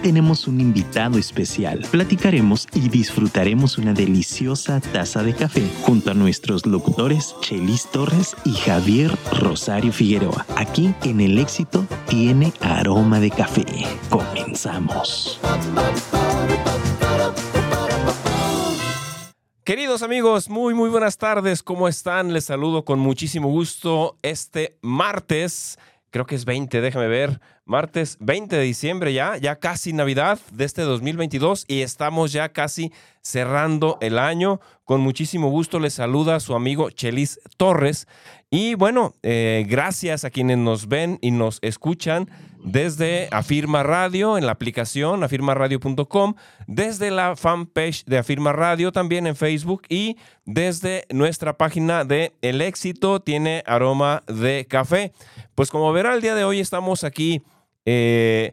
tenemos un invitado especial. Platicaremos y disfrutaremos una deliciosa taza de café junto a nuestros locutores Chelis Torres y Javier Rosario Figueroa. Aquí en El Éxito tiene aroma de café. Comenzamos. Queridos amigos, muy muy buenas tardes, ¿cómo están? Les saludo con muchísimo gusto este martes, creo que es 20, déjame ver, martes 20 de diciembre ya, ya casi Navidad de este 2022 y estamos ya casi cerrando el año. Con muchísimo gusto les saluda su amigo Chelis Torres y bueno, eh, gracias a quienes nos ven y nos escuchan desde Afirma Radio en la aplicación afirmaradio.com, desde la fanpage de Afirma Radio también en Facebook y desde nuestra página de El Éxito tiene aroma de café. Pues como verá el día de hoy estamos aquí eh,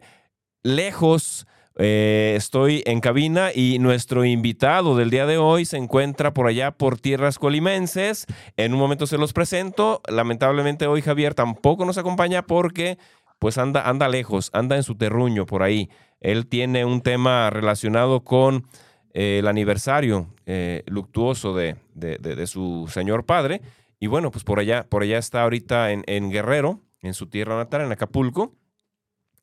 lejos. Eh, estoy en cabina y nuestro invitado del día de hoy se encuentra por allá por tierras colimenses. En un momento se los presento. Lamentablemente hoy Javier tampoco nos acompaña porque pues anda, anda lejos, anda en su terruño por ahí. Él tiene un tema relacionado con eh, el aniversario luctuoso de, de, su señor padre. Y bueno, pues por allá, por allá está ahorita en, Guerrero, en su tierra natal, en Acapulco.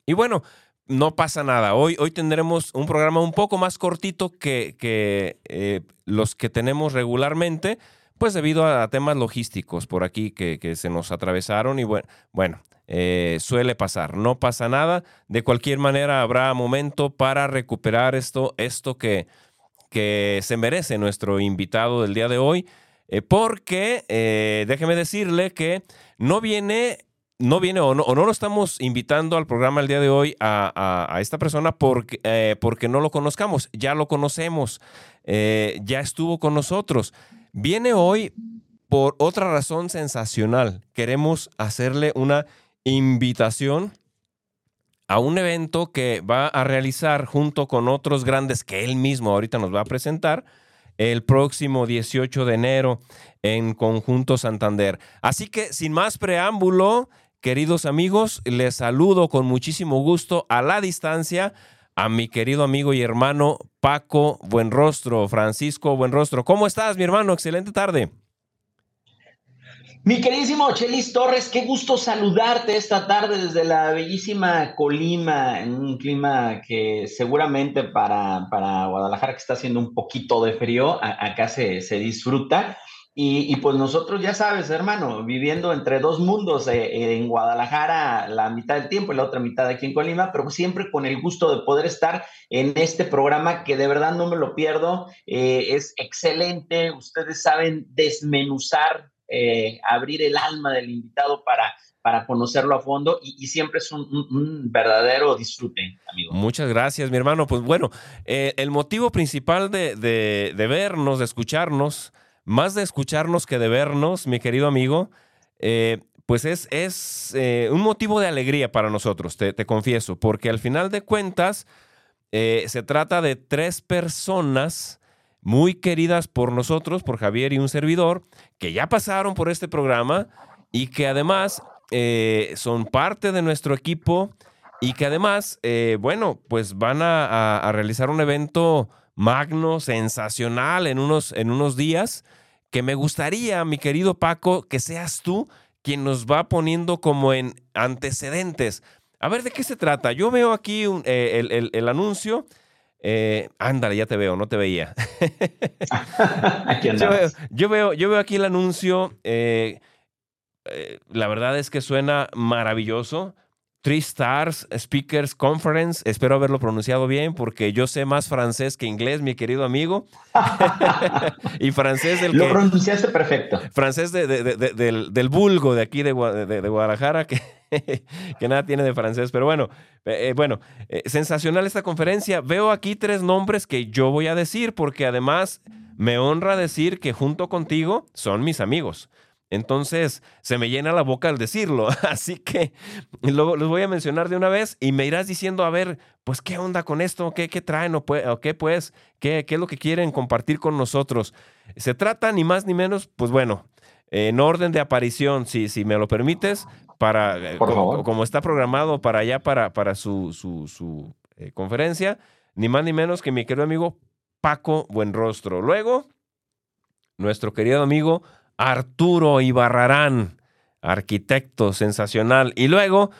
Y bueno, no pasa nada. Hoy, hoy tendremos un programa un poco más cortito que, que eh, los que tenemos regularmente, pues debido a temas logísticos por aquí que, que se nos atravesaron. Y bueno, bueno eh, suele pasar, no pasa nada. De cualquier manera, habrá momento para recuperar esto, esto que, que se merece nuestro invitado del día de hoy, eh, porque déjeme decirle que no viene, no viene o no, o no, lo estamos invitando al programa el día de hoy a, a, esta persona porque, porque no lo conozcamos, ya lo conocemos, ya estuvo con nosotros. Viene hoy por otra razón sensacional. Queremos hacerle una invitación a un evento que va a realizar junto con otros grandes que él mismo ahorita nos va a presentar el próximo 18 de enero en Conjunto Santander. Así que sin más preámbulo, queridos amigos, les saludo con muchísimo gusto a la distancia a mi querido amigo y hermano Paco Buenrostro, Francisco Buenrostro. ¿Cómo estás, mi hermano? Excelente tarde. Mi queridísimo Chelis Torres, qué gusto saludarte esta tarde desde la bellísima Colima, en un clima que seguramente para, para Guadalajara, que está haciendo un poquito de frío, acá se, se disfruta. Y, y, pues nosotros, ya sabes, hermano, viviendo entre dos mundos, eh, en Guadalajara la mitad del tiempo y la otra mitad aquí en Colima, pero siempre con el gusto de poder estar en este programa que de verdad no me lo pierdo. Eh, es excelente, ustedes saben desmenuzar eh, abrir el alma del invitado para, para conocerlo a fondo y, siempre es un, verdadero disfrute, amigo. Muchas gracias, mi hermano. Pues bueno, eh, el motivo principal de, de, vernos, de escucharnos, más de escucharnos que de vernos, mi querido amigo, eh, pues es, es un motivo de alegría para nosotros, te, confieso, porque al final de cuentas se trata de tres personas muy queridas por nosotros, por Javier y un servidor, que ya pasaron por este programa y que además eh, son parte de nuestro equipo y que además, eh, bueno, pues van a, realizar un evento magno, sensacional en unos, en unos días, que me gustaría, mi querido Paco, que seas tú quien nos va poniendo como en antecedentes. A ver, ¿de qué se trata? Yo veo aquí eh, el, el anuncio eh, ándale, ya te veo, no te veía. aquí yo, veo, yo, veo, yo veo aquí el anuncio. Eh, la verdad es que suena maravilloso. Three Stars Speakers Conference. Espero haberlo pronunciado bien porque yo sé más francés que inglés, mi querido amigo. y francés del Lo pronunciaste perfecto. Francés del, del, vulgo de aquí de, Guadalajara, que, que, nada tiene de francés. Pero bueno, eh, bueno eh, sensacional esta conferencia. Veo aquí tres nombres que yo voy a decir porque además me honra decir que junto contigo son mis amigos. Entonces, se me llena la boca al decirlo. Así que luego los voy a mencionar de una vez y me irás diciendo, a ver, pues, ¿qué onda con esto? ¿Qué, qué traen? ¿O, qué, pues? ¿Qué, ¿Qué es lo que quieren compartir con nosotros? Se trata ni más ni menos, pues bueno, en orden de aparición, si, si me lo permites, para, como, como, está programado para allá, para, para su, su, su eh, conferencia, ni más ni menos que mi querido amigo Paco Buenrostro. Luego, nuestro querido amigo Arturo Ibarrarán, arquitecto sensacional. Y luego,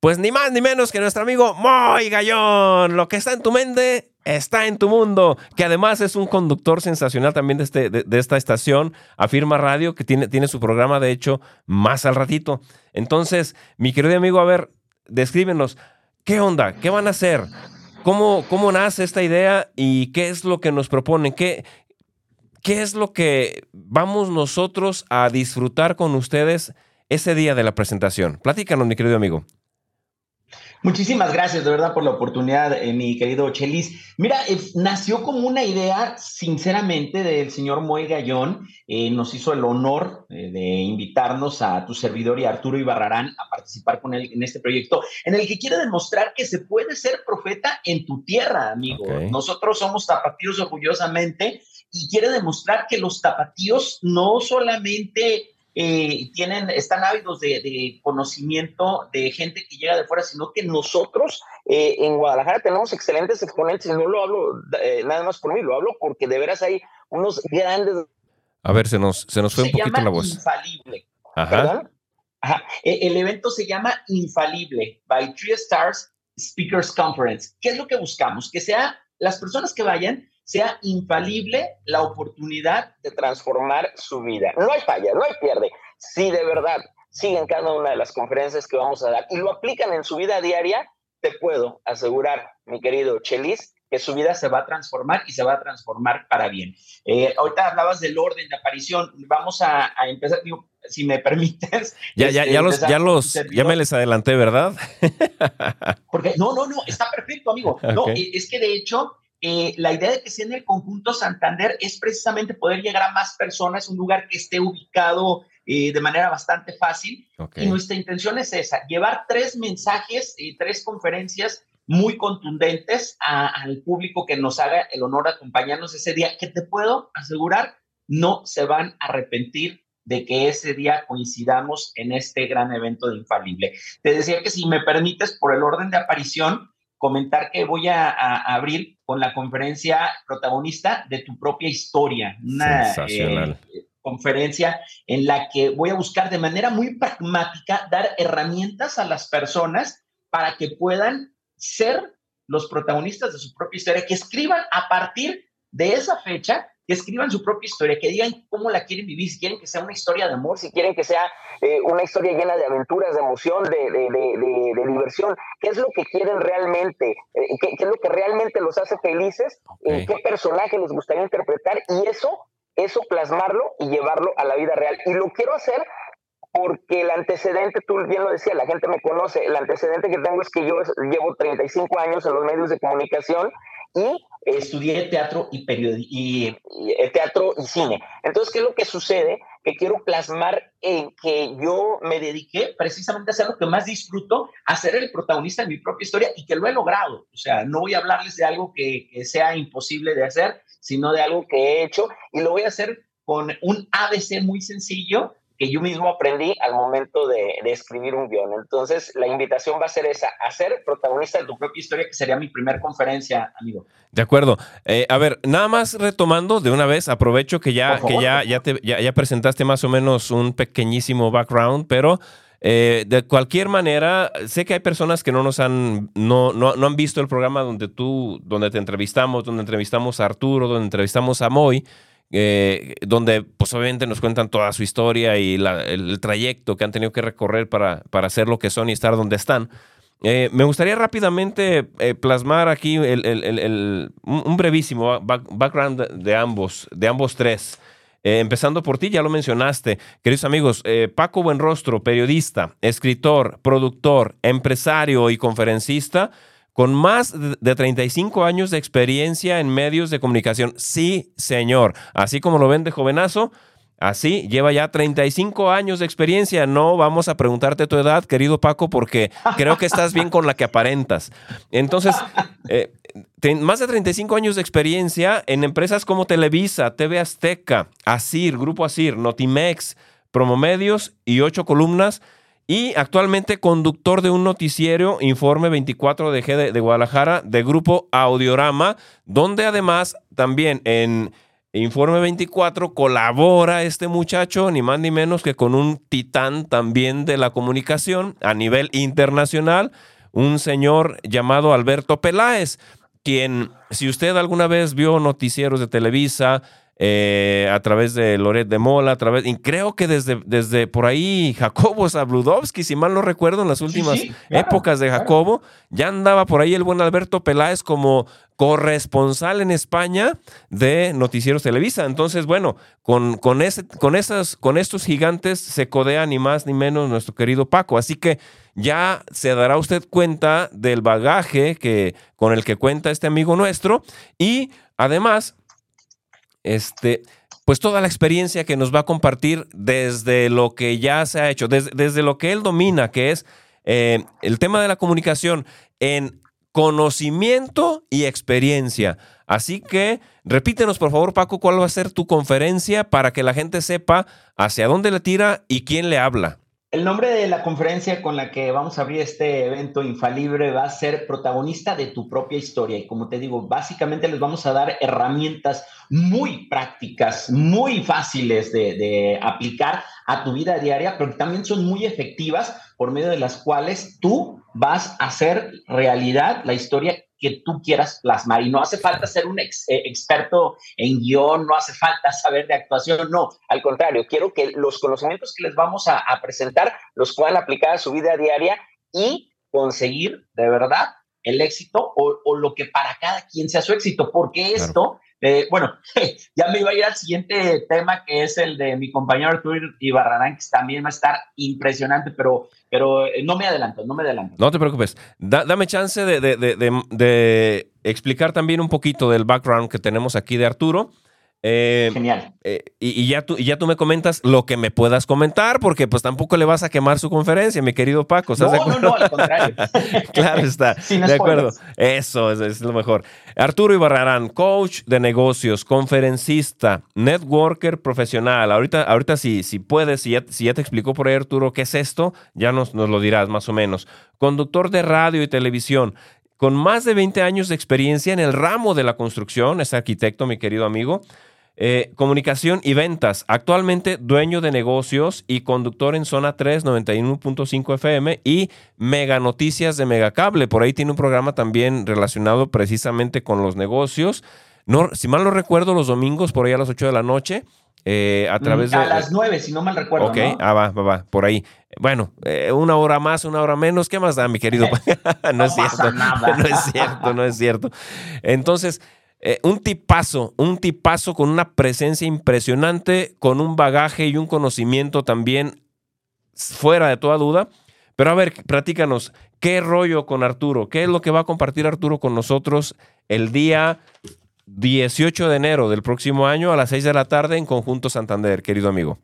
pues ni más ni menos que nuestro amigo Moy Gallón. Lo que está en tu mente está en tu mundo, que además es un conductor sensacional también de, este, de, esta estación, Afirma Radio, que tiene, tiene su programa, de hecho, más al ratito. Entonces, mi querido amigo, a ver, descríbenos, ¿qué onda? ¿Qué van a hacer? ¿Cómo, ¿Cómo nace esta idea y qué es lo que nos proponen? ¿Qué, ¿Qué es lo que vamos nosotros a disfrutar con ustedes ese día de la presentación? Platícanos, mi querido amigo. Muchísimas gracias de verdad por la oportunidad, eh, mi querido Chelis. Mira, eh, nació como una idea, sinceramente, del señor Moy Gallón. Eh, nos hizo el honor de invitarnos a tu servidor y a Arturo Ibarrarán a participar con él en este proyecto, en el que quiere demostrar que se puede ser profeta en tu tierra, amigo. Nosotros somos tapatíos orgullosamente y quiere demostrar que los tapatíos no solamente eh, tienen, están ávidos de, conocimiento de gente que llega de fuera, sino que nosotros eh, en Guadalajara tenemos excelentes exponentes, y no lo hablo eh, nada más por mí, lo hablo porque de veras hay unos grandes... A ver, se nos, se nos fue un poquito la voz. Infalible. Ajá. Ajá. E, el evento se llama Infalible, by Three Stars Speakers Conference. ¿Qué es lo que buscamos? Que sea las personas que vayan sea infalible la oportunidad de transformar su vida. No hay falla, no hay pierde. Si de verdad siguen cada una de las conferencias que vamos a dar y lo aplican en su vida diaria, te puedo asegurar, mi querido Chelis, que su vida se va a transformar y se va a transformar para bien. Eh, ahorita hablabas del orden de aparición. Vamos a, empezar, si me permites. Ya, ya, ya, los, ya los, ya me les adelanté, ¿verdad? Porque no, no, no, está perfecto, amigo. No, es que de hecho, eh, la idea de que sea en el conjunto Santander es precisamente poder llegar a más personas, un lugar que esté ubicado eh, de manera bastante fácil. Y nuestra intención es esa, llevar tres mensajes, y tres conferencias muy contundentes al público que nos haga el honor de acompañarnos ese día, que te puedo asegurar, no se van a arrepentir de que ese día coincidamos en este gran evento de Infalible. Te decía que si me permites, por el orden de aparición, comentar que voy a, abrir con la conferencia protagonista de tu propia historia, una eh, conferencia en la que voy a buscar de manera muy pragmática dar herramientas a las personas para que puedan ser los protagonistas de su propia historia, que escriban a partir de esa fecha que escriban su propia historia, que digan cómo la quieren vivir, si quieren que sea una historia de amor, si quieren que sea eh, una historia llena de aventuras, de emoción, de, de, diversión, qué es lo que quieren realmente, eh, ¿Qué, es lo que realmente los hace felices, qué personaje les gustaría interpretar y eso, eso plasmarlo y llevarlo a la vida real. Y lo quiero hacer porque el antecedente, tú bien lo decías, la gente me conoce, el antecedente que tengo es que yo llevo 35 años en los medios de comunicación y estudié teatro y, y, eh, teatro y cine. Entonces, ¿qué es lo que sucede? Que quiero plasmar en que yo me dediqué precisamente a hacer lo que más disfruto, a ser el protagonista de mi propia historia y que lo he logrado. O sea, no voy a hablarles de algo que, que sea imposible de hacer, sino de algo que he hecho y lo voy a hacer con un ABC muy sencillo que yo mismo aprendí al momento de, escribir un guion. Entonces, la invitación va a ser esa, a ser protagonista de tu propia historia, que sería mi primera conferencia, amigo. De acuerdo. Eh, a ver, nada más retomando de una vez, aprovecho que ya, que ya, ya, te, ya, presentaste más o menos un pequeñísimo background, pero... Eh, de cualquier manera, sé que hay personas que no nos han, no, no, no, han visto el programa donde tú, donde te entrevistamos, donde entrevistamos a Arturo, donde entrevistamos a Moy. Eh, donde pues obviamente nos cuentan toda su historia y el, trayecto que han tenido que recorrer para, para ser lo que son y estar donde están. Eh, me gustaría rápidamente eh, plasmar aquí un brevísimo background de ambos, de ambos tres. empezando por ti, ya lo mencionaste, queridos amigos, Paco Buenrostro, periodista, escritor, productor, empresario y conferencista, con más de 35 años de experiencia en medios de comunicación. Sí, señor. Así como lo ven de jovenazo, así lleva ya 35 años de experiencia. No vamos a preguntarte tu edad, querido Paco, porque creo que estás bien con la que aparentas. Entonces, eh, más de 35 años de experiencia en empresas como Televisa, TV Azteca, Asir, Grupo Asir, Notimex, Promomedios y ocho columnas y actualmente conductor de un noticiero Informe 24 de G de, Guadalajara de grupo Audiorama, donde además también en Informe 24 colabora este muchacho, ni más ni menos que con un titán también de la comunicación a nivel internacional, un señor llamado Alberto Peláez, quien, si usted alguna vez vio noticieros de Televisa, eh, a través de Loret de Mola, a través, y creo que desde, desde por ahí Jacobo Zabludovsky, si mal no recuerdo, en las últimas épocas de Jacobo, ya andaba por ahí el buen Alberto Peláez como corresponsal en España de Noticieros Televisa. Entonces, bueno, con, con, ese, con, esas, con estos gigantes se codea ni más ni menos nuestro querido Paco. Así que ya se dará usted cuenta del bagaje que, con el que cuenta este amigo nuestro y además este, pues toda la experiencia que nos va a compartir desde lo que ya se ha hecho, desde, lo que él domina, que es eh, el tema de la comunicación en conocimiento y experiencia. Así que repítenos, por favor, Paco, cuál va a ser tu conferencia para que la gente sepa hacia dónde le tira y quién le habla. El nombre de la conferencia con la que vamos a abrir este evento infalible va a ser protagonista de tu propia historia. Y como te digo, básicamente les vamos a dar herramientas muy prácticas, muy fáciles de, aplicar a tu vida diaria, pero que también son muy efectivas por medio de las cuales tú vas a hacer realidad la historia que tú quieras plasmar. Y no hace falta ser un eh, experto en guion, no hace falta saber de actuación, no. Al contrario, quiero que los conocimientos que les vamos a, presentar los puedan aplicar a su vida diaria y conseguir de verdad el éxito o, lo que para cada quien sea su éxito, porque esto eh, bueno, ya me iba a ir al siguiente tema, que es el de mi compañero Arturo Ibarrarán, que también va a estar impresionante, pero, pero eh, no me adelanto, no me adelanto. No te preocupes. dame chance de, de, explicar también un poquito del background que tenemos aquí de Arturo. Eh, Genial. Eh, y, ya tú, y ya tú me comentas lo que me puedas comentar, porque pues tampoco le vas a quemar su conferencia, mi querido Paco. ¿estás no, de acuerdo? no, no, al contrario. claro está. de acuerdo. Eso es, lo mejor. Arturo Ibarrarán, coach de negocios, conferencista, networker profesional. Ahorita, ahorita si, si puedes, si ya, si ya te explicó por ahí Arturo qué es esto, ya nos, nos lo dirás más o menos. Conductor de radio y televisión, con más de 20 años de experiencia en el ramo de la construcción, es arquitecto, mi querido amigo. Eh, comunicación y ventas. Actualmente dueño de negocios y conductor en Zona 3, 91.5 FM y Mega Noticias de Megacable. Por ahí tiene un programa también relacionado precisamente con los negocios. No, si mal no recuerdo, los domingos por ahí a las 8 de la noche. Eh, a través de. A las 9, si no mal recuerdo. Ok, ah, va, va, va, por ahí. Bueno, eh, una hora más, una hora menos, ¿qué más da, mi querido? no, es cierto. No es cierto, no es cierto. Entonces, eh, un tipazo, un tipazo con una presencia impresionante, con un bagaje y un conocimiento también fuera de toda duda. Pero a ver, platícanos, ¿qué rollo con Arturo? ¿Qué es lo que va a compartir Arturo con nosotros el día 18 de enero del próximo año a las 6 de la tarde en Conjunto Santander, querido amigo?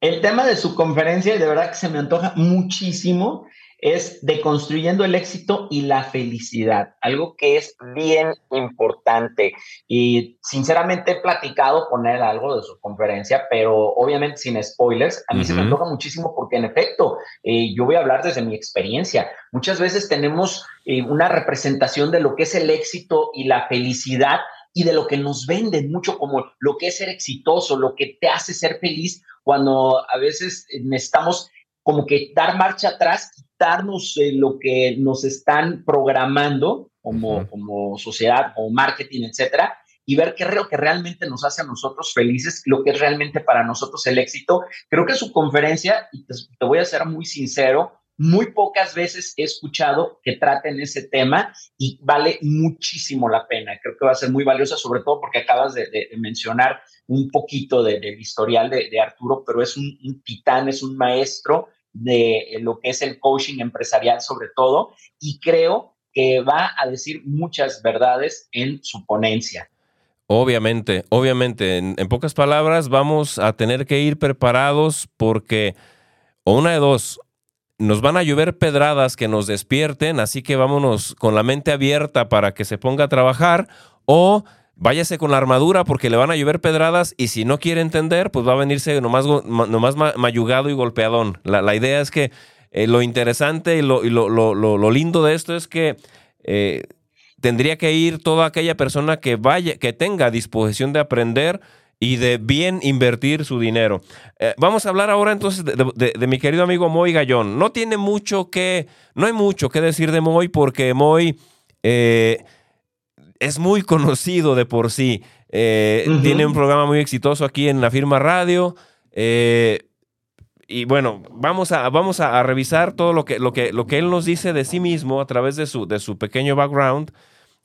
El tema de su conferencia, de verdad que se me antoja muchísimo es deconstruyendo el éxito y la felicidad, algo que es bien importante. Y sinceramente he platicado con él algo de su conferencia, pero obviamente sin spoilers. A mí se me antoja muchísimo porque en efecto, eh, yo voy a hablar desde mi experiencia. Muchas veces tenemos eh, una representación de lo que es el éxito y la felicidad y de lo que nos venden mucho como lo que es ser exitoso, lo que te hace ser feliz, cuando a veces necesitamos como que dar marcha atrás, quitarnos lo que nos están programando como, como sociedad, como marketing, etcétera, y ver qué es lo que realmente nos hace a nosotros felices, lo que es realmente para nosotros el éxito. Creo que su conferencia, y te, te voy a ser muy sincero, muy pocas veces he escuchado que traten ese tema y vale muchísimo la pena. Creo que va a ser muy valiosa, sobre todo porque acabas de, mencionar un poquito del historial de, Arturo, pero es un, titán, es un maestro de lo que es el coaching empresarial sobre todo y creo que va a decir muchas verdades en su ponencia. Obviamente, obviamente, en, en pocas palabras vamos a tener que ir preparados porque o una de dos, nos van a llover pedradas que nos despierten, así que vámonos con la mente abierta para que se ponga a trabajar o váyase con la armadura porque le van a llover pedradas y si no quiere entender, pues va a venirse nomás, nomás mayugado y golpeadón. La, idea es que eh, lo interesante y, lo, lo, lindo de esto es que eh, tendría que ir toda aquella persona que vaya, que tenga disposición de aprender y de bien invertir su dinero. Eh, vamos a hablar ahora entonces de, mi querido amigo Moy Gallón. No tiene mucho que, no hay mucho que decir de Moy porque Moy es muy conocido de por sí. Eh, tiene un programa muy exitoso aquí en la firma radio. Eh, y bueno, vamos a, vamos a, revisar todo lo que, lo, que, lo que él nos dice de sí mismo a través de su, de su pequeño background.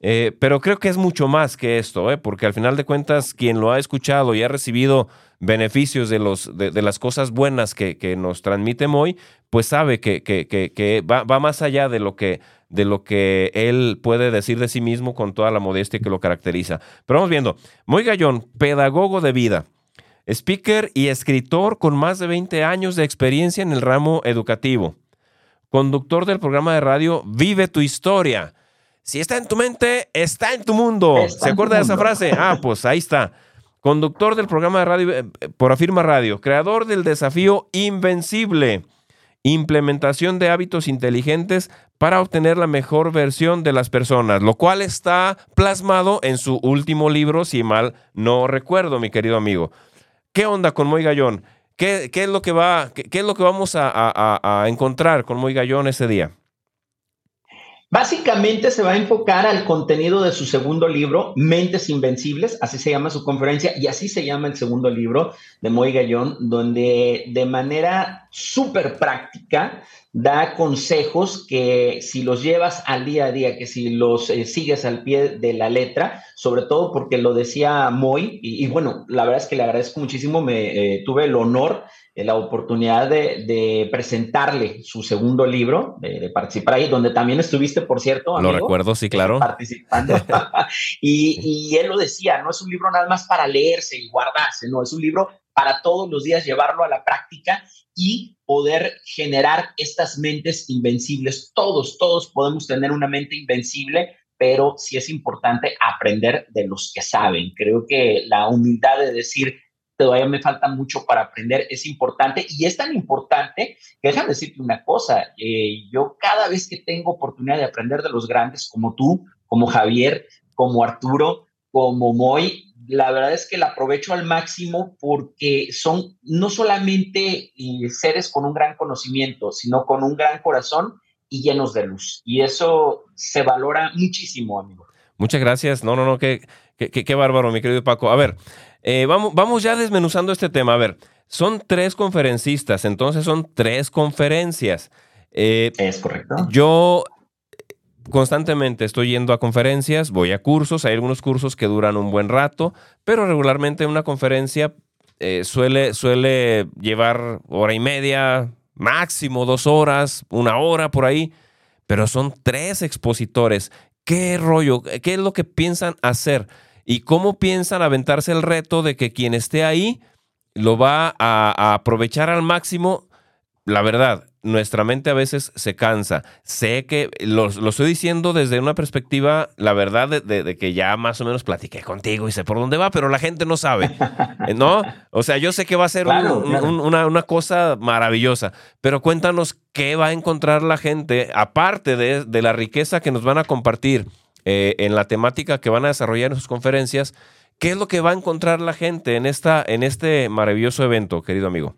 Eh, pero creo que es mucho más que esto, porque al final de cuentas, quien lo ha escuchado y ha recibido beneficios de, los, de, las cosas buenas que, que, nos transmite Moy, pues sabe que, que, que va, va, más allá de lo que de lo que él puede decir de sí mismo con toda la modestia que lo caracteriza. Pero vamos viendo, Moy Gallón, pedagogo de vida, speaker y escritor con más de 20 años de experiencia en el ramo educativo, conductor del programa de radio Vive tu historia. Si está en tu mente, está en tu mundo. ¿Se acuerda de esa frase? Ah, pues ahí está. Conductor del programa de radio eh, por Afirma Radio, creador del desafío Invencible implementación de hábitos inteligentes para obtener la mejor versión de las personas, lo cual está plasmado en su último libro, si mal no recuerdo, mi querido amigo. ¿Qué onda con Moy Gallón? ¿Qué, es, lo que va, qué, es lo que vamos a, encontrar con Moy Gallón ese día? Básicamente se va a enfocar al contenido de su segundo libro, Mentes Invencibles, así se llama su conferencia y así se llama el segundo libro de Moy Gallón, donde de manera súper práctica da consejos que si los llevas al día a día, que si los eh, sigues al pie de la letra, sobre todo porque lo decía Moy, y, bueno, la verdad es que le agradezco muchísimo, me eh, tuve el honor la oportunidad de, presentarle su segundo libro, de, participar ahí, donde también estuviste, por cierto. lo recuerdo, sí, claro. Participando. y, y él lo decía, no es un libro nada más para leerse y guardarse, no, es un libro para todos los días llevarlo a la práctica y poder generar estas mentes invencibles. Todos, todos podemos tener una mente invencible, pero sí es importante aprender de los que saben. Creo que la humildad de decir, todavía me falta mucho para aprender, es importante y es tan importante que déjame decirte una cosa, eh, yo cada vez que tengo oportunidad de aprender de los grandes como tú, como Javier, como Arturo, como Moy, la verdad es que la aprovecho al máximo porque son no solamente eh, seres con un gran conocimiento, sino con un gran corazón y llenos de luz. Y eso se valora muchísimo, amigo. Muchas gracias. No, no, no, qué, qué, qué bárbaro, mi querido Paco. A ver, eh, vamos, vamos ya desmenuzando este tema. A ver, son tres conferencistas, entonces son tres conferencias. Eh, es correcto. Yo constantemente estoy yendo a conferencias, voy a cursos, hay algunos cursos que duran un buen rato, pero regularmente una conferencia eh, suele, suele llevar hora y media, máximo dos horas, una hora por ahí, pero son tres expositores. ¿Qué rollo? ¿Qué es lo que piensan hacer? ¿Y cómo piensan aventarse el reto de que quien esté ahí lo va a, aprovechar al máximo? La verdad, nuestra mente a veces se cansa. Sé que lo, estoy diciendo desde una perspectiva, la verdad, de, que ya más o menos platiqué contigo y sé por dónde va, pero la gente no sabe, ¿no? O sea, yo sé que va a ser una, una, cosa maravillosa, pero cuéntanos qué va a encontrar la gente, aparte de, de la riqueza que nos van a compartir eh, en la temática que van a desarrollar en sus conferencias. ¿Qué es lo que va a encontrar la gente en, esta, en este maravilloso evento, querido amigo?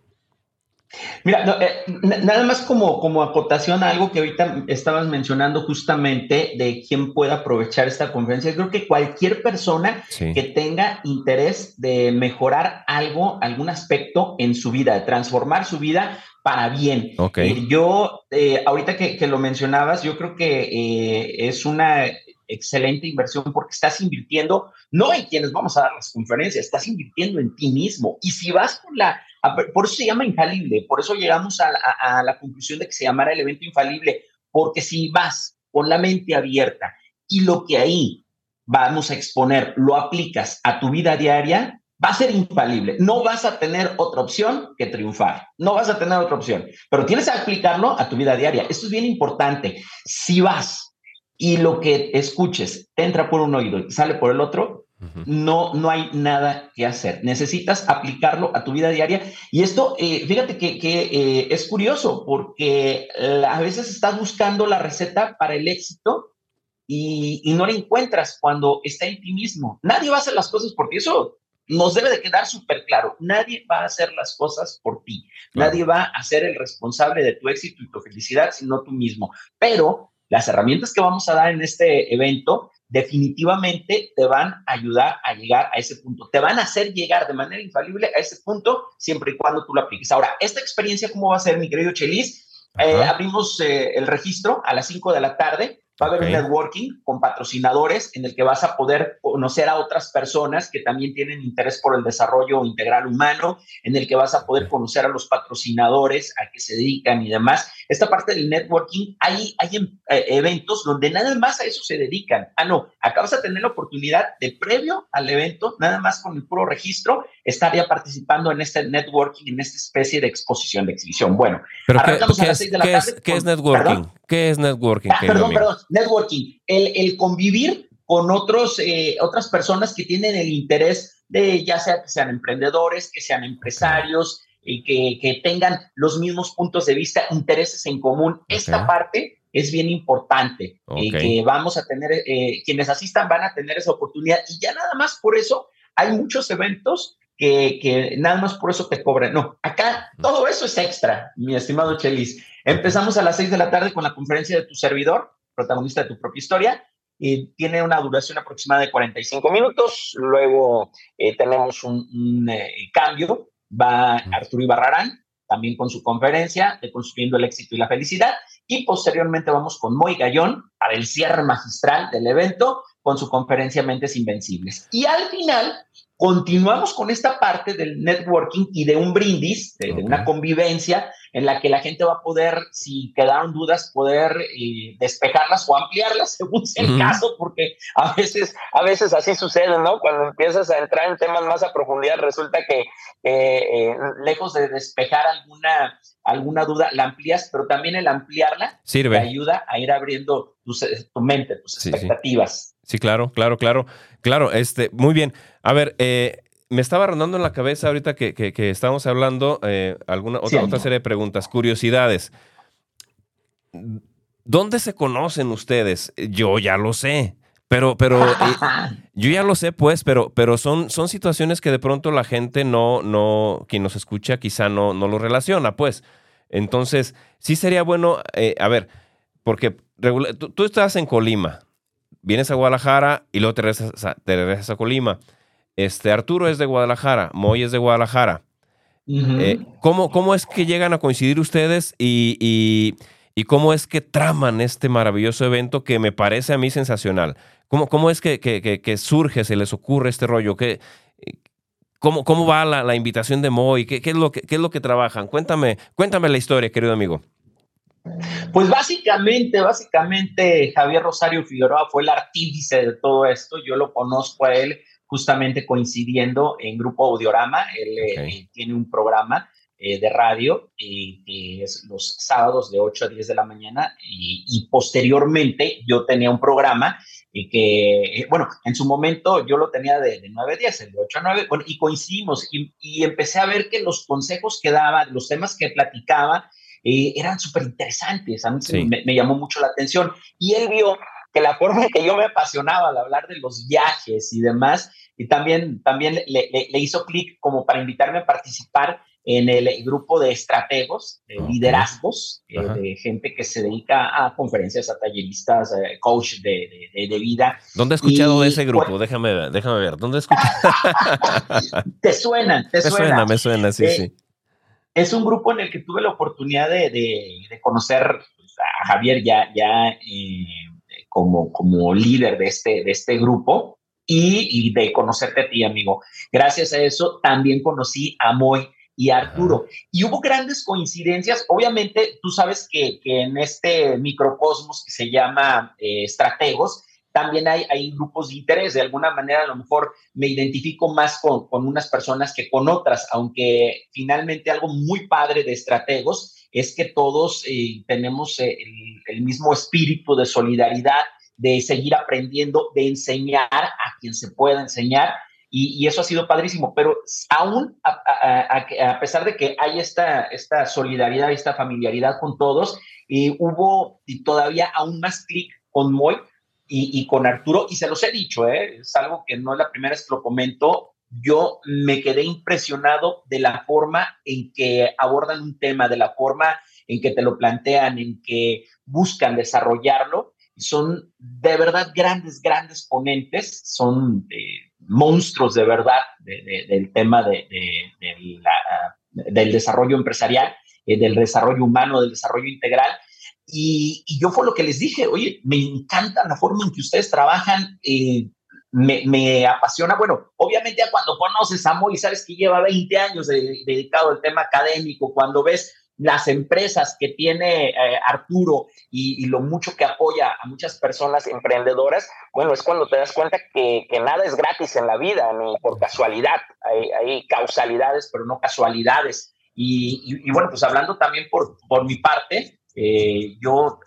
Mira, eh, nada más como, como acotación a algo que ahorita estabas mencionando justamente de quién puede aprovechar esta conferencia. Creo que cualquier persona que tenga interés de mejorar algo, algún aspecto en su vida, de transformar su vida para bien. Okay. yo, eh, ahorita que, que, lo mencionabas, yo creo que es una excelente inversión porque estás invirtiendo no en quienes vamos a dar las conferencias, estás invirtiendo en ti mismo. Y si vas con la, por eso se llama infalible, por eso llegamos a, la conclusión de que se llamara el evento infalible, porque si vas con la mente abierta y lo que ahí vamos a exponer lo aplicas a tu vida diaria, va a ser infalible. No vas a tener otra opción que triunfar. No vas a tener otra opción. Pero tienes que aplicarlo a tu vida diaria. Esto es bien importante. Si vas y lo que escuches te entra por un oído y sale por el otro, no, no hay nada que hacer. Necesitas aplicarlo a tu vida diaria. Y esto, eh, fíjate que, eh, es curioso porque a veces estás buscando la receta para el éxito y, no la encuentras cuando está en ti mismo. Nadie va a hacer las cosas por ti. Eso nos debe de quedar súper claro. Nadie va a hacer las cosas por ti. Nadie va a ser el responsable de tu éxito y tu felicidad, sino tú mismo. Pero las herramientas que vamos a dar en este evento definitivamente te van a ayudar a llegar a ese punto. Te van a hacer llegar de manera infalible a ese punto siempre y cuando tú lo apliques. Ahora, esta experiencia, ¿cómo va a ser, mi querido Chelis? Eh, abrimos eh, el registro a las 5 de la tarde. Va a haber un networking con patrocinadores en el que vas a poder conocer a otras personas que también tienen interés por el desarrollo integral humano, en el que vas a poder conocer a los patrocinadores, a qué se dedican y demás. Esta parte del networking, hay, hay em, eh, eventos donde nada más a eso se dedican. Ah, no, acá vas a tener la oportunidad de previo al evento, nada más con el puro registro, estar ya participando en este networking, en esta especie de exposición, de exhibición. Bueno, ¿Pero qué, es, ¿qué es networking? ¿Qué es networking? Ah, perdón, perdón, networking, el, el convivir con otros, eh, otras personas que tienen el interés de ya sea que sean emprendedores, que sean empresarios y que, que tengan los mismos puntos de vista, intereses en común. Esta parte es bien importante, y eh, que vamos a tener, eh, quienes asistan van a tener esa oportunidad y ya nada más por eso hay muchos eventos que, que, nada más por eso te cobran. No, acá todo eso es extra, mi estimado Chelis. Empezamos a las seis de la tarde con la conferencia de tu servidor, protagonista de tu propia historia. Y tiene una duración aproximada de 45 minutos. Luego eh, tenemos un, cambio. Va Arturo Ibarrarán, también con su conferencia de Construyendo el éxito y la felicidad. Y posteriormente vamos con Moy Gallón para el cierre magistral del evento con su conferencia Mentes Invencibles. Y al final continuamos con esta parte del networking y de un brindis, de una convivencia en la que la gente va a poder, si quedaron dudas, poder eh, despejarlas o ampliarlas según sea el caso, porque a veces, a veces así sucede, ¿no? Cuando empiezas a entrar en temas más a profundidad, resulta que eh, lejos de despejar alguna, alguna duda, la amplías, pero también el ampliarla Sirve. te ayuda a ir abriendo tu, mente, tus expectativas. Sí. Claro, claro, claro. Claro, este, muy bien. A ver, eh, me estaba rondando en la cabeza ahorita que, que, estábamos hablando eh, alguna otra, otra serie de preguntas, curiosidades. ¿Dónde se conocen ustedes? Yo ya lo sé. Pero, pero eh, yo ya lo sé, pues, pero, pero son, son situaciones que de pronto la gente no, no, quien nos escucha quizá no, no lo relaciona, pues. Entonces, sí sería bueno, eh, a ver, porque tú, estás en Colima, vienes a Guadalajara y luego te te regresas a Colima. Este, Arturo es de Guadalajara, Moy es de Guadalajara. Eh, ¿cómo, es que llegan a coincidir ustedes y, cómo es que traman este maravilloso evento que me parece a mí sensacional? ¿Cómo, cómo es que, surge, se les ocurre este rollo? ¿Qué, cómo, ¿Cómo va la, invitación de Moy? ¿Qué, es lo que, ¿Qué es lo que trabajan? Cuéntame, cuéntame la historia, querido amigo. Pues básicamente, básicamente Javier Rosario Figueroa fue el artífice de todo esto. Yo lo conozco a él justamente coincidiendo en Grupo Audiorama. Él eh, tiene un programa eh, de radio que es los sábados de 8 a 10 de la mañana y, posteriormente yo tenía un programa y que, eh, bueno, en su momento yo lo tenía de, 9 a 10, el de 8 a 9, bueno, y coincidimos y, empecé a ver que los consejos que daba, los temas que platicaba, eran súper interesantes. A mí me, me, llamó mucho la atención. Y él vio que la forma en que yo me apasionaba al hablar de los viajes y demás, y también, también le, le, hizo clic como para invitarme a participar en el grupo de estrategos, de liderazgos, eh, de gente que se dedica a conferencias, a talleristas, eh, coach de, de, vida. ¿Dónde he escuchado de ese grupo? déjame, ver, déjame ver. ¿Dónde he escuchado? te suena, te me suena. Me suena, sí, eh, sí. Es un grupo en el que tuve la oportunidad de, conocer pues, a Javier ya, ya como, como líder de este, de este grupo y, de conocerte a ti, amigo. Gracias a eso también conocí a Moy y a Arturo. Y hubo grandes coincidencias. Obviamente, tú sabes que, en este microcosmos que se llama eh, estrategos, también hay, hay, grupos de interés. De alguna manera, a lo mejor me identifico más con, con unas personas que con otras, aunque finalmente algo muy padre de estrategos es que todos eh, tenemos eh, el, mismo espíritu de solidaridad de seguir aprendiendo, de enseñar a quien se pueda enseñar. Y, eso ha sido padrísimo, pero aún a, pesar de que hay esta, esta solidaridad, esta familiaridad con todos, eh, hubo y todavía aún más clic con Moy y, con Arturo, y se los he dicho, ¿eh? es algo que no es la primera vez que lo comento, yo me quedé impresionado de la forma en que abordan un tema, de la forma en que te lo plantean, en que buscan desarrollarlo. Son de verdad grandes, grandes ponentes, son eh, monstruos de verdad del tema de, del desarrollo empresarial, eh, del desarrollo humano, del desarrollo integral. Y, yo fue lo que les dije, oye, me encanta la forma en que ustedes trabajan, eh, me, apasiona, bueno, obviamente cuando conoces a Moy, sabes que lleva 20 años dedicado al tema académico, cuando ves las empresas que tiene eh, Arturo y, lo mucho que apoya a muchas personas emprendedoras, bueno, es cuando te das cuenta que, nada es gratis en la vida, ni por casualidad. Hay, causalidades, pero no casualidades. Y, bueno, pues hablando también por, por mi parte, eh, yo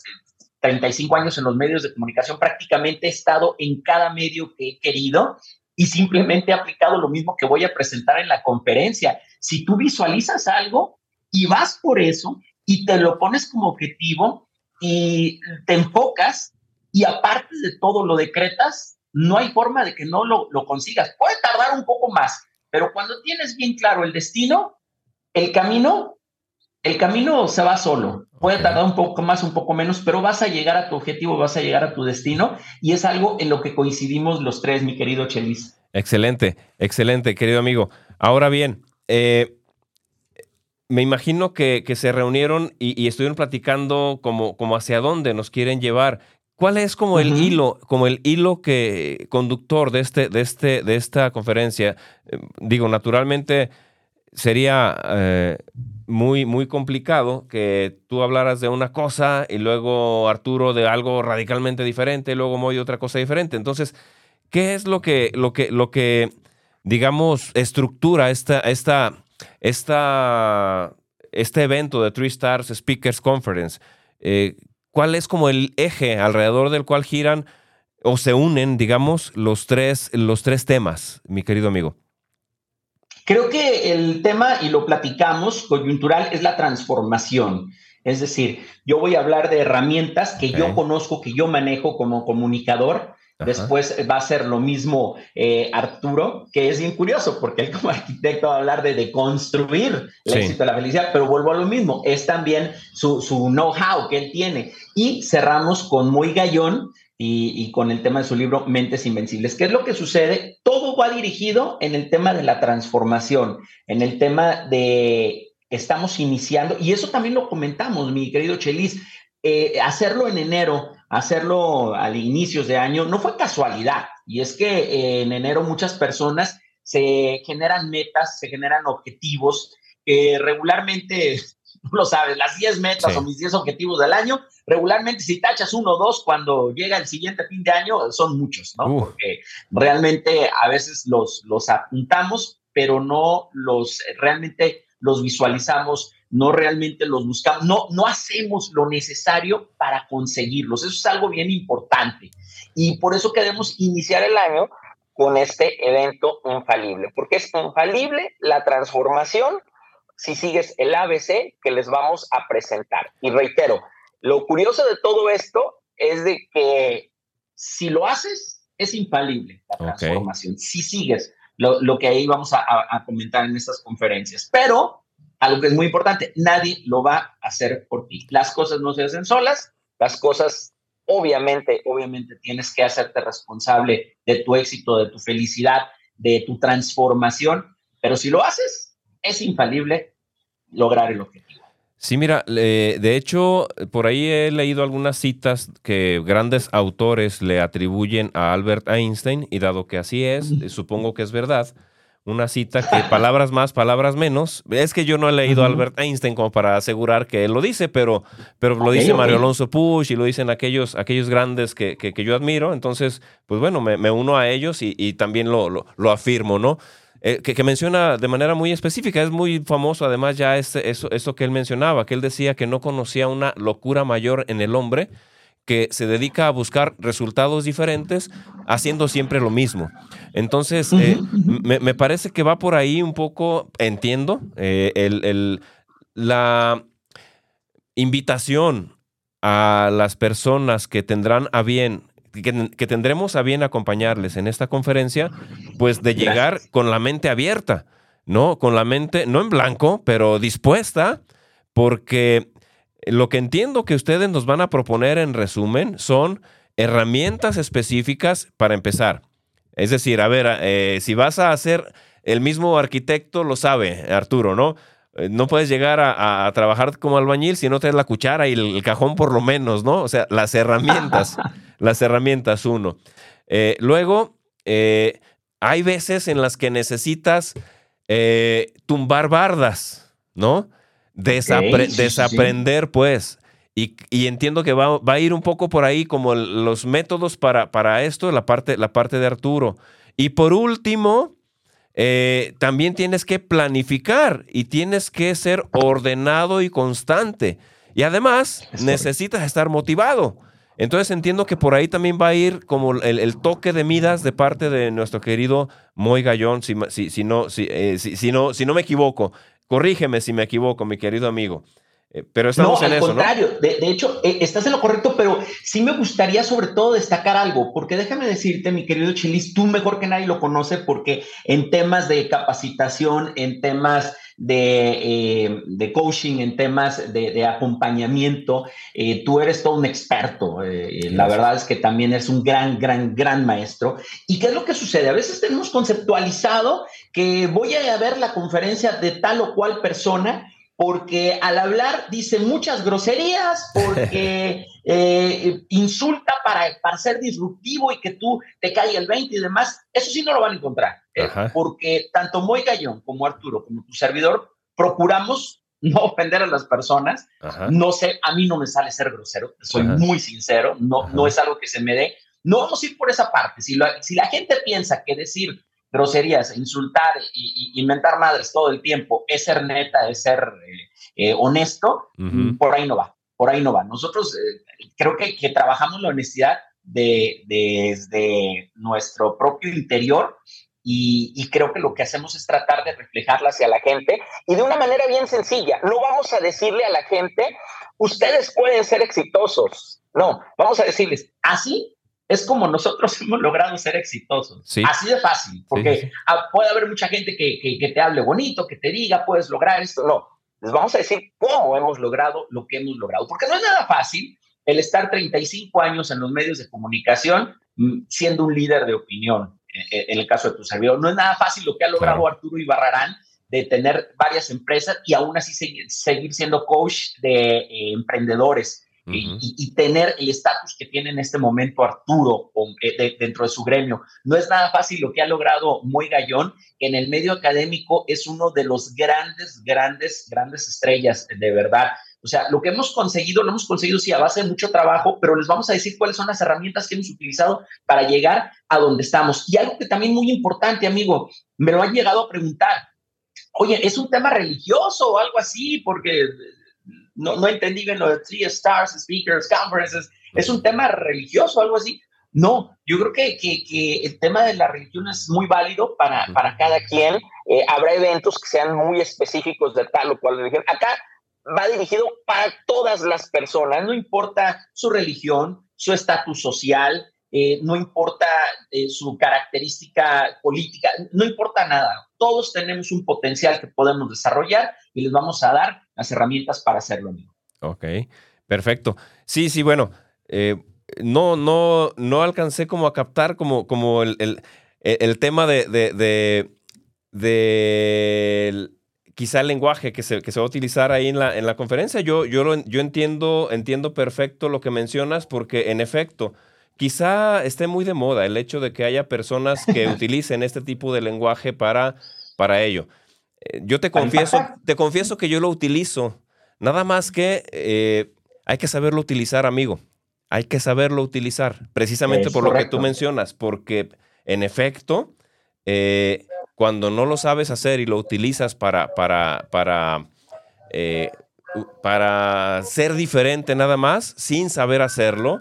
35 años en los medios de comunicación, prácticamente he estado en cada medio que he querido y simplemente he aplicado lo mismo que voy a presentar en la conferencia. Si tú visualizas algo y vas por eso y te lo pones como objetivo y te enfocas y aparte de todo lo decretas, no hay forma de que no lo, lo consigas. Puede tardar un poco más, pero cuando tienes bien claro el destino, el camino el camino se va solo. Puede tardar un poco más, un poco menos, pero vas a llegar a tu objetivo, vas a llegar a tu destino y es algo en lo que coincidimos los tres, mi querido Chelis. Excelente, excelente, querido amigo. Ahora bien, eh, me imagino que, se reunieron y, estuvieron platicando como, como hacia dónde nos quieren llevar. ¿Cuál es como el hilo, como el hilo que conductor de este, de este, de esta conferencia? Eh, digo, naturalmente sería eh, muy, muy complicado que tú hablaras de una cosa y luego Arturo de algo radicalmente diferente, y luego Moy otra cosa diferente. Entonces, ¿qué es lo que, lo que, lo que digamos, estructura esta, esta, esta, este evento de Three Stars Speakers Conference? Eh, ¿Cuál es como el eje alrededor del cual giran o se unen, digamos, los tres, los tres temas, mi querido amigo? Creo que el tema, y lo platicamos, coyuntural, es la transformación. Es decir, yo voy a hablar de herramientas que yo conozco, que yo manejo como comunicador. Después va a ser lo mismo eh, Arturo, que es bien curioso, porque él como arquitecto va a hablar de, construir el éxito de la felicidad, pero vuelvo a lo mismo, es también su, su know-how que él tiene. Y cerramos con Muy Gallón, y, con el tema de su libro Mentes Invencibles. ¿Qué es lo que sucede? Todo va dirigido en el tema de la transformación, en el tema de estamos iniciando, y eso también lo comentamos, mi querido Chelis, eh, hacerlo en enero, hacerlo al inicios de año, no fue casualidad, y es que eh, en enero muchas personas se generan metas, se generan objetivos que regularmente lo sabes, las 10 metas o mis 10 objetivos del año, regularmente si tachas uno o dos cuando llega el siguiente fin de año, son muchos, ¿no? Porque realmente a veces los, los apuntamos, pero no los realmente los visualizamos, no realmente los buscamos, no, no hacemos lo necesario para conseguirlos. Eso es algo bien importante. Y por eso queremos iniciar el año con este evento infalible, porque es infalible la transformación si sigues el ABC que les vamos a presentar. Y reitero, lo curioso de todo esto es de que si lo haces, es infalible la transformación. Si sigues lo, que ahí vamos a, comentar en estas conferencias. Pero, algo que es muy importante, nadie lo va a hacer por ti. Las cosas no se hacen solas, las cosas, obviamente, obviamente tienes que hacerte responsable de tu éxito, de tu felicidad, de tu transformación, pero si lo haces, es infalible lograr el objetivo. Sí, mira, de hecho, por ahí he leído algunas citas que grandes autores le atribuyen a Albert Einstein y dado que así es, supongo que es verdad. Una cita que palabras más, palabras menos. Es que yo no he leído a Albert Einstein como para asegurar que él lo dice, pero, pero lo dice Mario Alonso Push y lo dicen aquellos, aquellos grandes que, yo admiro. Entonces, pues bueno, me, uno a ellos y, también lo, lo afirmo, ¿no? Eh, que, menciona de manera muy específica. Es muy famoso además ya este, eso, eso que él mencionaba, que él decía que no conocía una locura mayor en el hombre que se dedica a buscar resultados diferentes haciendo siempre lo mismo. Entonces, eh, me, parece que va por ahí un poco, entiendo, eh, el, la invitación a las personas que tendrán a bien, que, tendremos a bien acompañarles en esta conferencia, pues de llegar con la mente abierta, ¿no? Con la mente, no en blanco, pero dispuesta, porque lo que entiendo que ustedes nos van a proponer en resumen son herramientas específicas para empezar. Es decir, a ver, eh, si vas a hacer, el mismo arquitecto lo sabe, Arturo, ¿no? Eh, no puedes llegar a, trabajar como albañil si no tienes la cuchara y el, cajón por lo menos, ¿no? O sea, las herramientas, las herramientas uno. Eh, luego, hay veces en las que necesitas tumbar bardas, ¿no? desaprender, pues. Y, entiendo que va, a ir un poco por ahí como los métodos para, para esto, la parte, la parte de Arturo. Y por último, eh, también tienes que planificar y tienes que ser ordenado y constante. Y además necesitas estar motivado. Entonces entiendo que por ahí también va a ir como el, toque de Midas de parte de nuestro querido Moy Gallón, si, si, no, eh, si, no, si no me equivoco. Corrígeme si me equivoco, mi querido amigo. Eh, pero estamos no, en al contrario. De, hecho, eh, estás en lo correcto, pero sí me gustaría sobre todo destacar algo, porque déjame decirte, mi querido Chilis, tú mejor que nadie lo conoce, porque en temas de capacitación, en temas de, eh, coaching, en temas de, acompañamiento, tú eres todo un experto. la verdad es que también eres un gran, gran, gran maestro. ¿Y qué es lo que sucede? A veces tenemos conceptualizado que voy a ver la conferencia de tal o cual persona porque al hablar dice muchas groserías, porque eh, insulta para, para ser disruptivo y que tú te caigas el 20 y demás, eso sí no lo van a encontrar, eh, porque tanto Moy Gallón como Arturo, como tu servidor, procuramos no ofender a las personas, no sé, a mí no me sale ser grosero, soy muy sincero, no, no es algo que se me dé, no vamos a ir por esa parte, si, si la gente piensa que decir groserías, insultar y, inventar madres todo el tiempo, es ser neta, es ser eh, eh, honesto, por ahí no va, por ahí no va. Nosotros eh, creo que, que, trabajamos la honestidad de, desde nuestro propio interior y, y, creo que lo que hacemos es tratar de reflejarla hacia la gente y de una manera bien sencilla. No vamos a decirle a la gente, ustedes pueden ser exitosos. No, vamos a decirles, así es como nosotros hemos logrado ser exitosos. Así de fácil, porque ah, puede haber mucha gente que, que, te hable bonito, que te diga, puedes lograr esto. No, les vamos a decir cómo hemos logrado lo que hemos logrado, porque no es nada fácil el estar 35 años en los medios de comunicación mm, siendo un líder de opinión, en el caso de tu servidor. No es nada fácil lo que ha logrado Arturo Ibarrarán de tener varias empresas y aún así seguir, siendo coach de eh, emprendedores y, tener el estatus que tiene en este momento Arturo eh, dentro de su gremio. No es nada fácil lo que ha logrado Muy Gallón, que en el medio académico es uno de los grandes, grandes, grandes estrellas, de verdad. O sea, lo que hemos conseguido, lo hemos conseguido sí a base de mucho trabajo, pero les vamos a decir cuáles son las herramientas que hemos utilizado para llegar a donde estamos. Y algo que también muy importante, amigo, me lo han llegado a preguntar. Oye, ¿es un tema religioso o algo así? Porque no, no entendí bien lo de Three Stars, Speakers, Conferences, ¿es un tema religioso algo así? No, yo creo que, que, el tema de la religión es muy válido para, para cada quien. Eh, habrá eventos que sean muy específicos de tal o cual religión. Acá va dirigido para todas las personas, no importa su religión, su estatus social, eh, no importa eh, su característica política, no importa nada. Todos tenemos un potencial que podemos desarrollar y les vamos a dar las herramientas para hacerlo. Ok, perfecto. Sí, sí, bueno, eh, no, no, no alcancé como a captar como, como el, tema de, de, quizá el lenguaje que se, que se, va a utilizar ahí en la, en la conferencia. Yo, yo, yo entiendo, entiendo perfecto lo que mencionas porque en efecto, quizá esté muy de moda el hecho de que haya personas que utilicen este tipo de lenguaje para, para ello. Eh, yo te confieso, te confieso que yo lo utilizo, nada más que eh, hay que saberlo utilizar, amigo. Hay que saberlo utilizar, precisamente por lo que tú mencionas, porque en efecto, eh, cuando no lo sabes hacer y lo utilizas para, para, para para ser diferente nada más, sin saber hacerlo,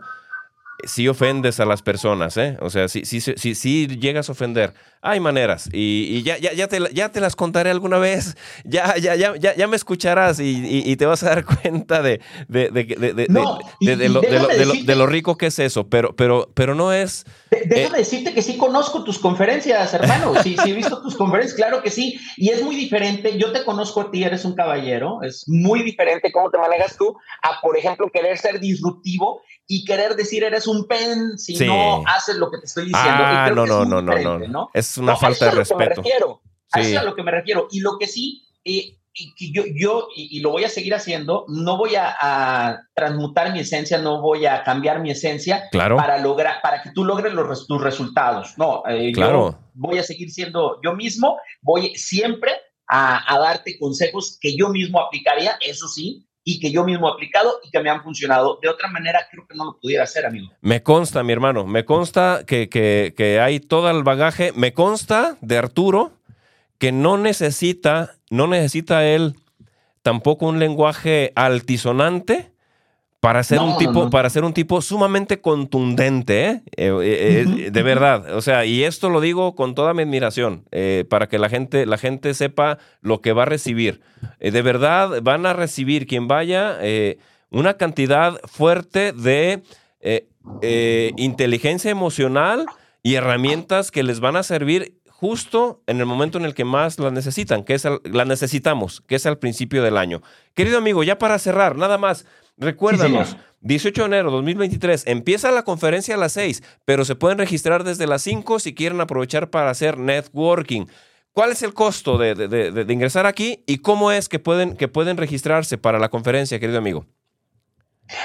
si ofendes a las personas, ¿eh? O sea, si, si, si, si llegas a ofender, hay maneras. Y, ya, ya, ya, te, ya te las contaré alguna vez. Ya, ya, ya, ya, ya me escucharás y, te vas a dar cuenta de, de, de, lo, rico que es eso. Pero, pero, pero no es. Déjame eh, decirte que sí conozco tus conferencias, hermano. Sí, sí he visto tus conferencias, claro que sí. Y es muy diferente. Yo te conozco a ti, eres un caballero. Es muy diferente cómo te manejas tú a, por ejemplo, querer ser disruptivo y querer decir eres un pen si no haces lo que te estoy diciendo. Ah, no, no, no, no, no, Es una falta de respeto. A eso es a lo que me refiero. Y lo que sí, eh, y yo, yo y, lo voy a seguir haciendo, no voy a, transmutar mi esencia, no voy a cambiar mi esencia para lograr, para que tú logres los, tus resultados. No, eh, claro. yo voy a seguir siendo yo mismo, voy siempre a, a, darte consejos que yo mismo aplicaría, eso sí, y que yo mismo he aplicado y que me han funcionado. De otra manera, creo que no lo pudiera hacer, amigo. Me consta, mi hermano, me consta que, que, que hay todo el bagaje. Me consta de Arturo que no necesita, no necesita él tampoco un lenguaje altisonante para ser, un tipo, para ser un tipo sumamente contundente, ¿eh? Eh, eh, de verdad. O sea, y esto lo digo con toda mi admiración, para que la gente, la gente sepa lo que va a recibir. de verdad, van a recibir quien vaya una cantidad fuerte de inteligencia emocional y herramientas que les van a servir justo en el momento en el que más la necesitan, que es la necesitamos, que es al principio del año. Querido amigo, ya para cerrar, nada más, Recuérdanos, 18 de enero de 2023, empieza la conferencia a las 6, pero se pueden registrar desde las 5 si quieren aprovechar para hacer networking. ¿Cuál es el costo de, ingresar aquí y cómo es que pueden, que pueden registrarse para la conferencia, querido amigo?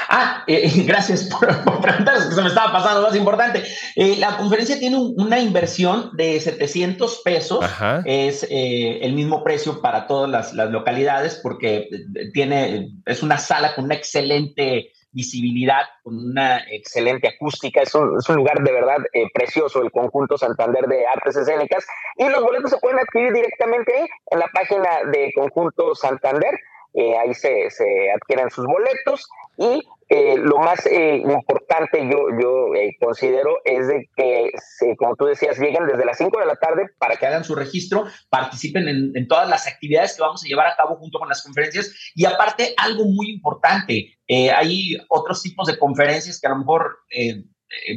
Ah, eh, gracias por, preguntar, es que se me estaba pasando lo más importante. Eh, la conferencia tiene una inversión de 700 pesos, es eh, el mismo precio para todas las, localidades porque tiene, es una sala con una excelente visibilidad, con una excelente acústica, es un, es un lugar de verdad precioso, el conjunto Santander de Artes Escénicas, y los boletos se pueden adquirir directamente en la página de Conjunto Santander. Ahí se, se, adquieren sus boletos y eh, lo más eh, importante yo, yo eh, considero es de que, como tú decías, lleguen desde las 5 de la tarde para que hagan su registro, participen en, en, todas las actividades que vamos a llevar a cabo junto con las conferencias. Y aparte algo muy importante, hay otros tipos de conferencias que a lo mejor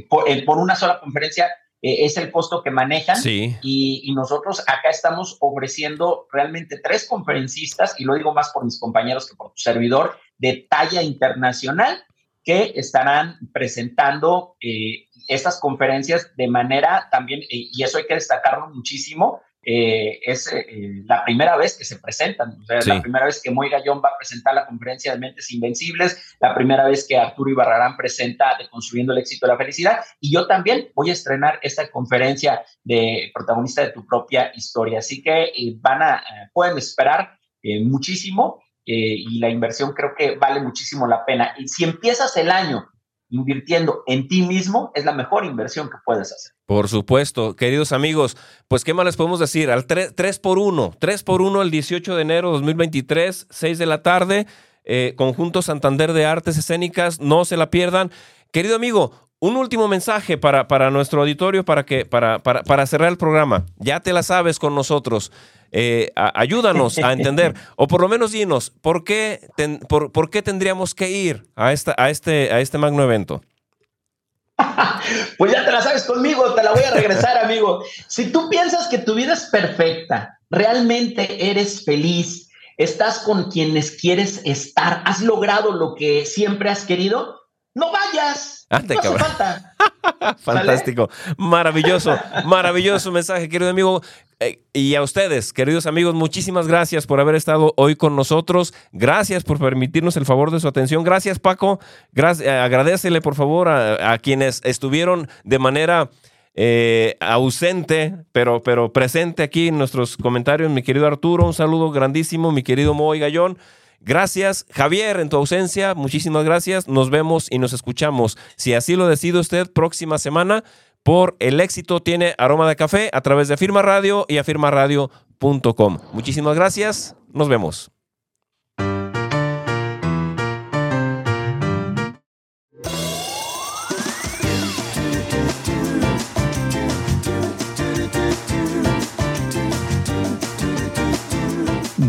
por, por una sola conferencia eh, es el costo que manejan. Y, nosotros acá estamos ofreciendo realmente tres conferencistas, y lo digo más por mis compañeros que por tu servidor, de talla internacional, que estarán presentando eh, estas conferencias de manera también, eh, y eso hay que destacarlo muchísimo, eh, es eh, la primera vez que se presentan. O sea, la primera vez que Moy Gallón va a presentar la conferencia de Mentes Invencibles, la primera vez que Arturo Ibarrarán presenta de Construyendo el éxito de la felicidad. Y yo también voy a estrenar esta conferencia de protagonista de tu propia historia. Así que eh, van a, pueden esperar muchísimo y la inversión creo que vale muchísimo la pena. Y si empiezas el año invirtiendo en ti mismo es la mejor inversión que puedes hacer. Por supuesto, queridos amigos, pues qué más les podemos decir, al 3, por 1, 3 por 1 el 18 de enero de 2023, 6 de la tarde, eh, Conjunto Santander de Artes Escénicas, no se la pierdan. Querido amigo, un último mensaje para, para nuestro auditorio para, que, para, para, para cerrar el programa. Ya te la sabes con nosotros. Eh, ayúdanos a entender, o por lo menos dinos, ¿por qué, por, qué tendríamos que ir a, esta, a, este, a este magno evento? Pues ya te la sabes conmigo, te la voy a regresar, amigo. Si tú piensas que tu vida es perfecta, realmente eres feliz, estás con quienes quieres estar, has logrado lo que siempre has querido, no vayas. No hace falta. Fantástico. Maravilloso, maravilloso mensaje, querido amigo. Eh, y a ustedes, queridos amigos, muchísimas gracias por haber estado hoy con nosotros. Gracias por permitirnos el favor de su atención. Gracias, Paco. Gracias, eh, agradecele, por favor, a, quienes estuvieron de manera eh, ausente, pero, pero presente aquí en nuestros comentarios. Mi querido Arturo, un saludo grandísimo. Mi querido Moy Gallón. Gracias, Javier, en tu ausencia. Muchísimas gracias. Nos vemos y nos escuchamos. Si así lo decide usted, próxima semana por el éxito tiene aroma de café a través de Afirma Radio y afirmaradio.com. Muchísimas gracias. Nos vemos.